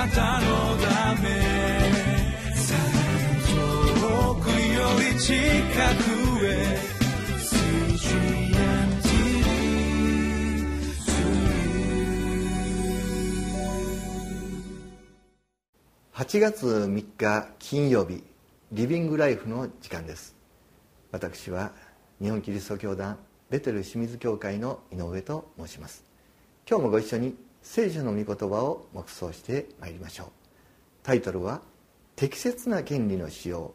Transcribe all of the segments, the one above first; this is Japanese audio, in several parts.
なたのため。遠くより近くへ。8月3日金曜日リビングライフの時間です。私は日本キリスト教団ベテル清水教会の井上と申します。今日もご一緒に聖書の御言葉を黙想してまいりましょう。タイトルは適切な権利の使用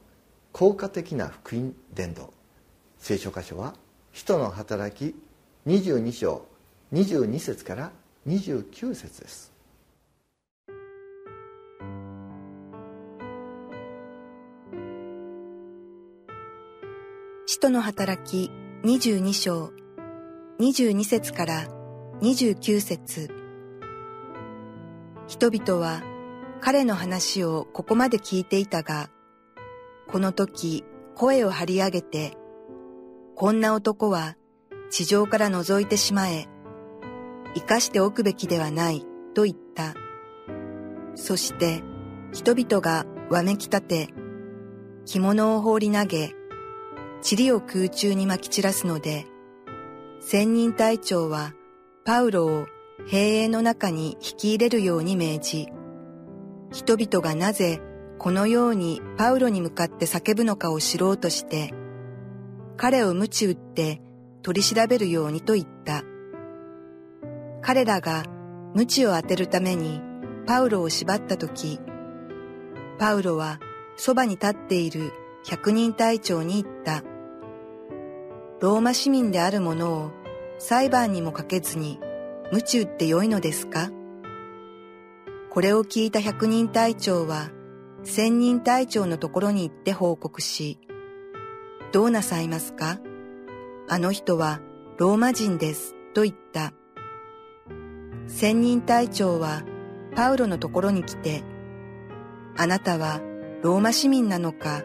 効果的な福音伝道。聖書箇所は人の働き22章22節から29節です。使徒の働き22章22節から29節。人々は彼の話をここまで聞いていたが、この時声を張り上げて、こんな男は地上から覗いてしまえ、生かしておくべきではないと言った。そして人々がわめき立て、着物を放り投げ、塵を空中に撒き散らすので、千人隊長はパウロを兵営の中に引き入れるように命じ、人々がなぜこのようにパウロに向かって叫ぶのかを知ろうとして、彼を鞭打って取り調べるようにと言った。彼らが鞭を当てるためにパウロを縛ったとき、パウロはそばに立っている百人隊長に言った。ローマ市民である者を裁判にもかけずに鞭打ってよいのですか？これを聞いた百人隊長は千人隊長のところに行って報告し、どうなさいますか？あの人はローマ人ですと言った。千人隊長はパウロのところに来て、あなたはローマ市民なのか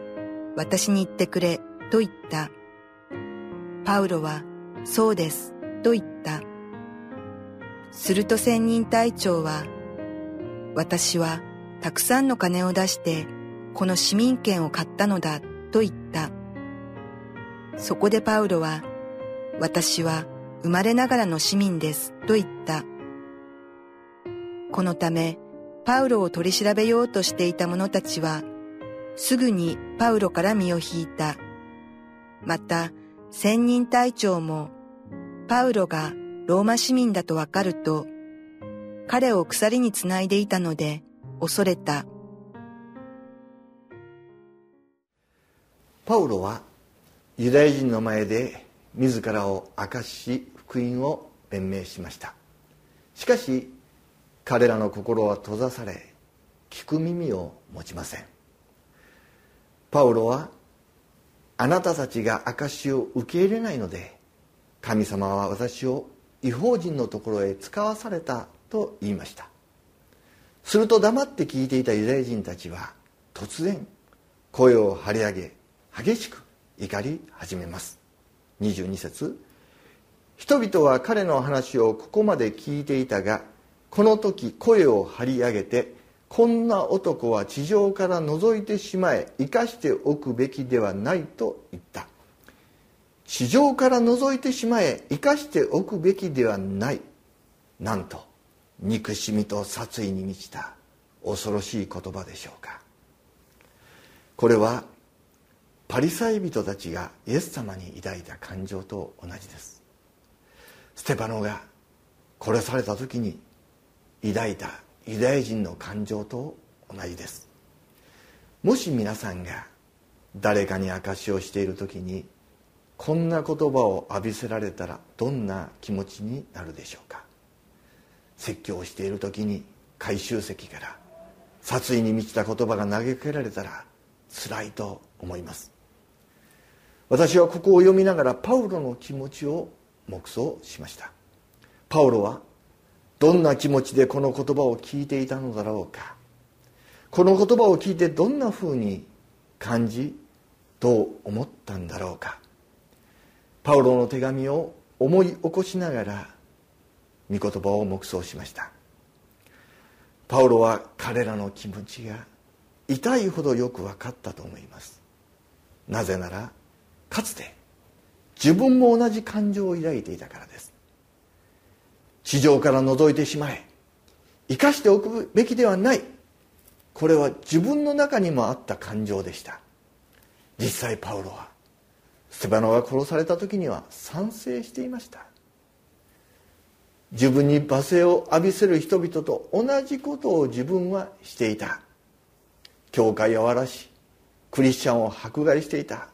私に言ってくれと言った。パウロはそうですと言った。すると千人隊長は、私はたくさんの金を出してこの市民権を買ったのだと言った。そこでパウロは、私は生まれながらの市民ですと言った。このため、パウロを取り調べようとしていた者たちは、すぐにパウロから身を引いた。また、千人隊長も、パウロがローマ市民だとわかると、彼を鎖につないでいたので恐れた。パウロはユダヤ人の前で自らを明かし福音を弁明しましたしかし彼らの心は閉ざされ聞く耳を持ちませんパウロはあなたたちが証を受け入れないので神様は私を違法人のところへ使わされたと言いました。すると黙って聞いていたユダヤ人たちは突然声を張り上げ激しく怒り始めます。22節人々は彼の話をここまで聞いていたがこの時声を張り上げてこんな男は地上から覗いてしまえ生かしておくべきではないと言った。地上から覗いてしまえ生かしておくべきではない。なんと憎しみと殺意に満ちた恐ろしい言葉でしょうか。これはパリサイ人たちがイエス様に抱いた感情と同じです。ステパノが殺された時に抱いたユダヤ人の感情と同じです。もし皆さんが誰かに証しをしている時にこんな言葉を浴びせられたらどんな気持ちになるでしょうか？説教をしている時に回収席から殺意に満ちた言葉が投げかけられたら辛いと思います。私はここを読みながらパウロの気持ちを黙想しました。パウロはどんな気持ちでこの言葉を聞いていたのだろうか？この言葉を聞いてどんなふうに感じどう思ったんだろうか？パウロの手紙を思い起こしながら御言葉を黙想しました。パウロは彼らの気持ちが痛いほどよく分かったと思います。なぜならかつて自分も同じ感情を抱いていたからです。地上から覗いてしまえ生かしておくべきではない。これは自分の中にもあった感情でした。実際パウロはステバノが殺された時には賛成していました。自分に罵声を浴びせる人々と同じことを自分はしていた。教会を荒らしクリスチャンを迫害していた。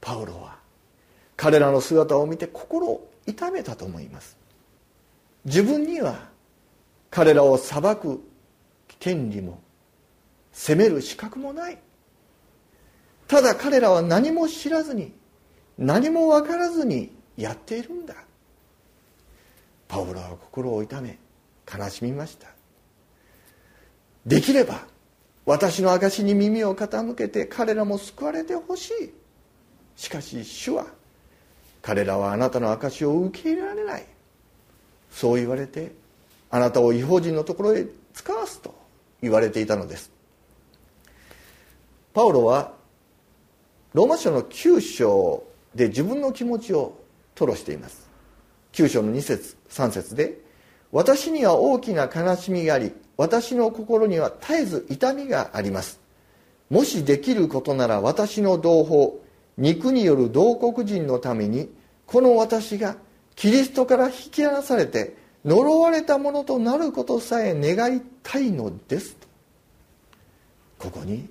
パウロは彼らの姿を見て心を痛めたと思います。自分には彼らを裁く権利も責める資格もない。ただ彼らは何も知らずに何も分からずにやっているんだ。パウロは心を痛め悲しみました。できれば私の証に耳を傾けて彼らも救われてほしい。しかし主は彼らはあなたの証を受け入れられない。そう言われてあなたを違法人のところへ使わすと言われていたのです。パウロはローマ書の9章で自分の気持ちを吐露しています。9章の2節3節で「私には大きな悲しみがあり私の心には絶えず痛みがあります。もしできることなら私の同胞肉による同国人のためにこの私がキリストから引き離されて呪われたものとなることさえ願いたいのですと。ここに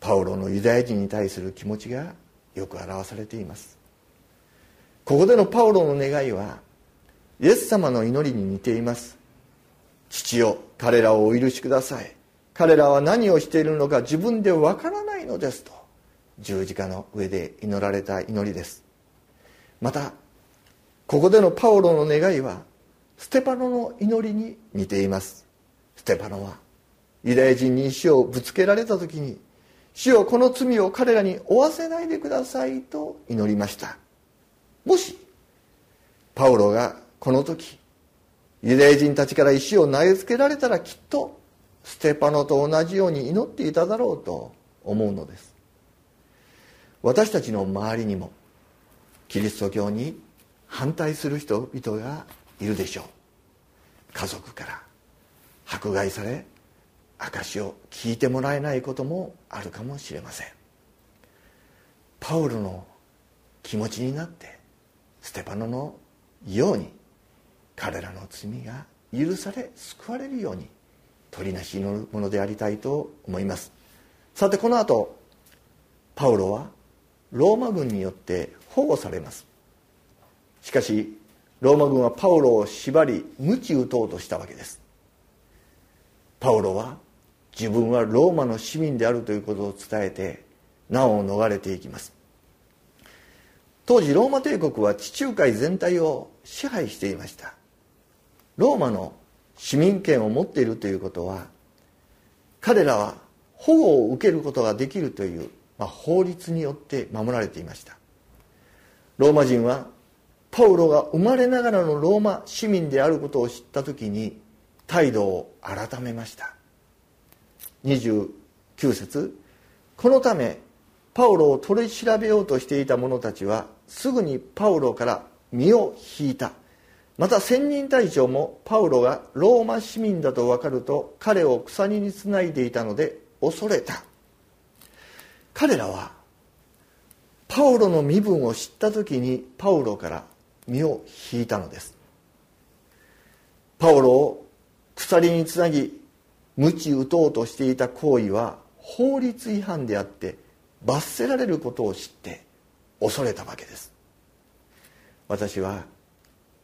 パウロのユダヤ人に対する気持ちがよく表されています。ここでのパウロの願いはイエス様の祈りに似ています。父よ彼らをお許しください。彼らは何をしているのか自分でわからないのですと十字架の上で祈られた祈りです。またここでのパウロの願いはステパノの祈りに似ています。ステパノはユダヤ人に石をぶつけられた時に主よこの罪を彼らに負わせないでくださいと祈りました。もしパウロがこの時ユダヤ人たちから石を投げつけられたらきっとステパノと同じように祈っていただろうと思うのです。私たちの周りにもキリスト教に反対する人々がいるでしょう。家族から迫害され証を聞いてもらえないこともあるかもしれません。パウロの気持ちになってステパノのように彼らの罪が許され救われるように取りなし祈るものでありたいと思います。さてこの後パウロはローマ軍によって保護されます。しかしローマ軍はパウロを縛り鞭打とうとしたわけです。パウロは自分はローマの市民であるということを伝えて難を逃れていきます。当時ローマ帝国は地中海全体を支配していました。ローマの市民権を持っているということは彼らは保護を受けることができるという、まあ、法律によって守られていました。ローマ人はパウロが生まれながらのローマ市民であることを知った時に態度を改めました。29節。このためパウロを取り調べようとしていた者たちはすぐにパウロから身を引いた。また千人隊長もパウロがローマ市民だと分かると彼を鎖につないでいたので恐れた。彼らはパウロの身分を知った時にパウロから身を引いたのです。パウロを鎖につなぎ鞭打とうとしていた行為は法律違反であって罰せられることを知って恐れたわけです。私は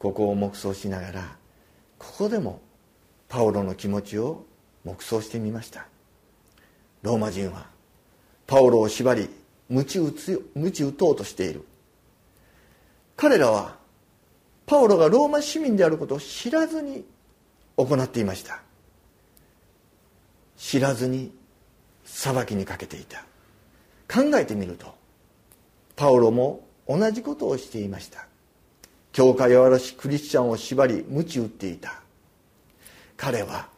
ここを黙想しながらここでもパウロの気持ちを黙想してみました。ローマ人はパウロを縛り鞭打つ鞭打とうとしている。彼らはパウロがローマ市民であることを知らずに行っていました。知らずに裁きにかけていた。考えてみるとパウロも同じことをしていました。教会を荒らしクリスチャンを縛り鞭打っていた。彼は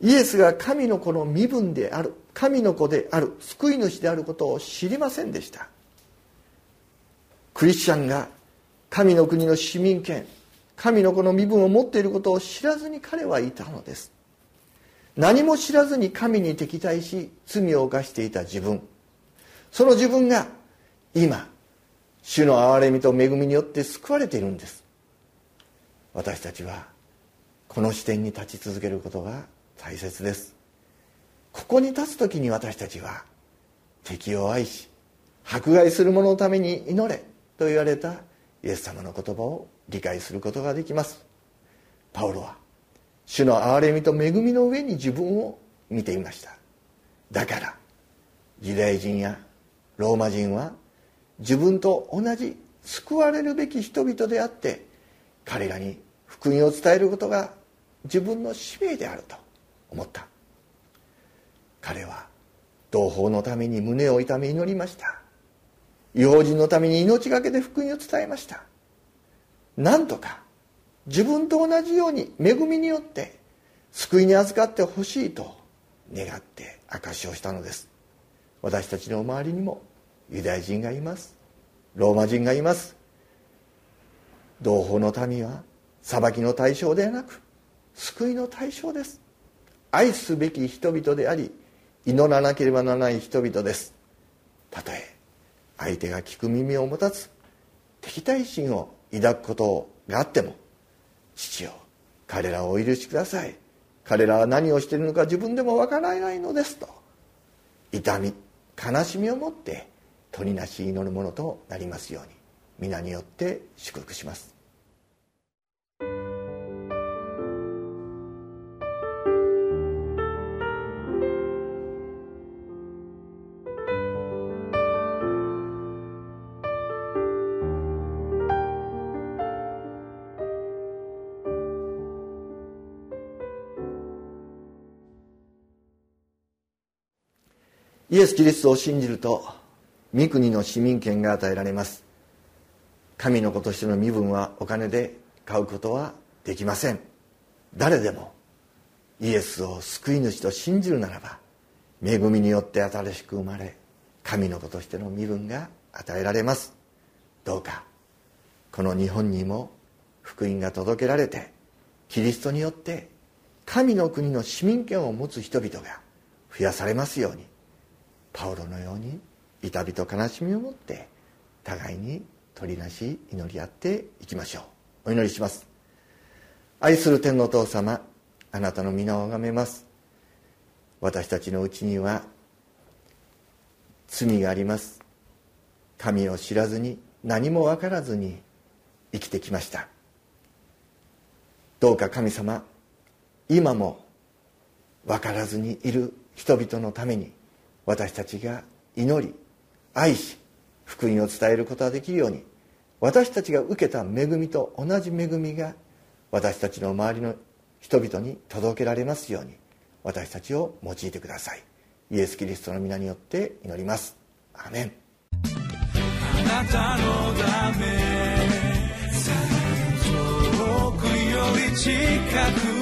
イエスが神の子の身分である神の子である救い主であることを知りませんでした。クリスチャンが神の国の市民権神の子の身分を持っていることを知らずに彼はいたのです。何も知らずに神に敵対し罪を犯していた自分。その自分が今主の憐れみと恵みによって救われているんです。私たちはこの視点に立ち続けることが大切です。ここに立つ時に私たちは敵を愛し迫害する者のために祈れと言われたイエス様の言葉を理解することができます。パウロは主の憐れみと恵みの上に自分を見ていました。だからユダヤ人やローマ人は自分と同じ救われるべき人々であって彼らに福音を伝えることが自分の使命であると思った。彼は同胞のために胸を痛め祈りました。違法人のために命がけで福音を伝えました。なんとか自分と同じように恵みによって救いに預かってほしいと願って証しをしたのです。私たちの周りにもユダヤ人がいます。ローマ人がいます。同胞の民は裁きの対象ではなく救いの対象です。愛すべき人々であり祈らなければならない人々です。たとえ相手が聞く耳を持たず敵対心を抱くことがあっても父よ彼らをお許しください。彼らは何をしているのか自分でもわからないのですと。痛み悲しみを持って取りなし祈る者となりますように皆によって祝福します。イエス・キリストを信じると御国の市民権が与えられます。神の子としての身分はお金で買うことはできません。誰でもイエスを救い主と信じるならば恵みによって新しく生まれ神の子としての身分が与えられます。どうかこの日本にも福音が届けられてキリストによって神の国の市民権を持つ人々が増やされますように。パウロのように痛みと悲しみを持って互いに取りなし祈り合っていきましょう。お祈りします。愛する天のお父様あなたの皆を拝めます。私たちのうちには罪があります。神を知らずに何も分からずに生きてきました。どうか神様今も分からずにいる人々のために私たちが祈り愛し福音を伝えることができるように私たちが受けた恵みと同じ恵みが私たちの周りの人々に届けられますように私たちを用いてください。イエス・キリストの皆によって祈ります。アメン。あなたのため遠くより近く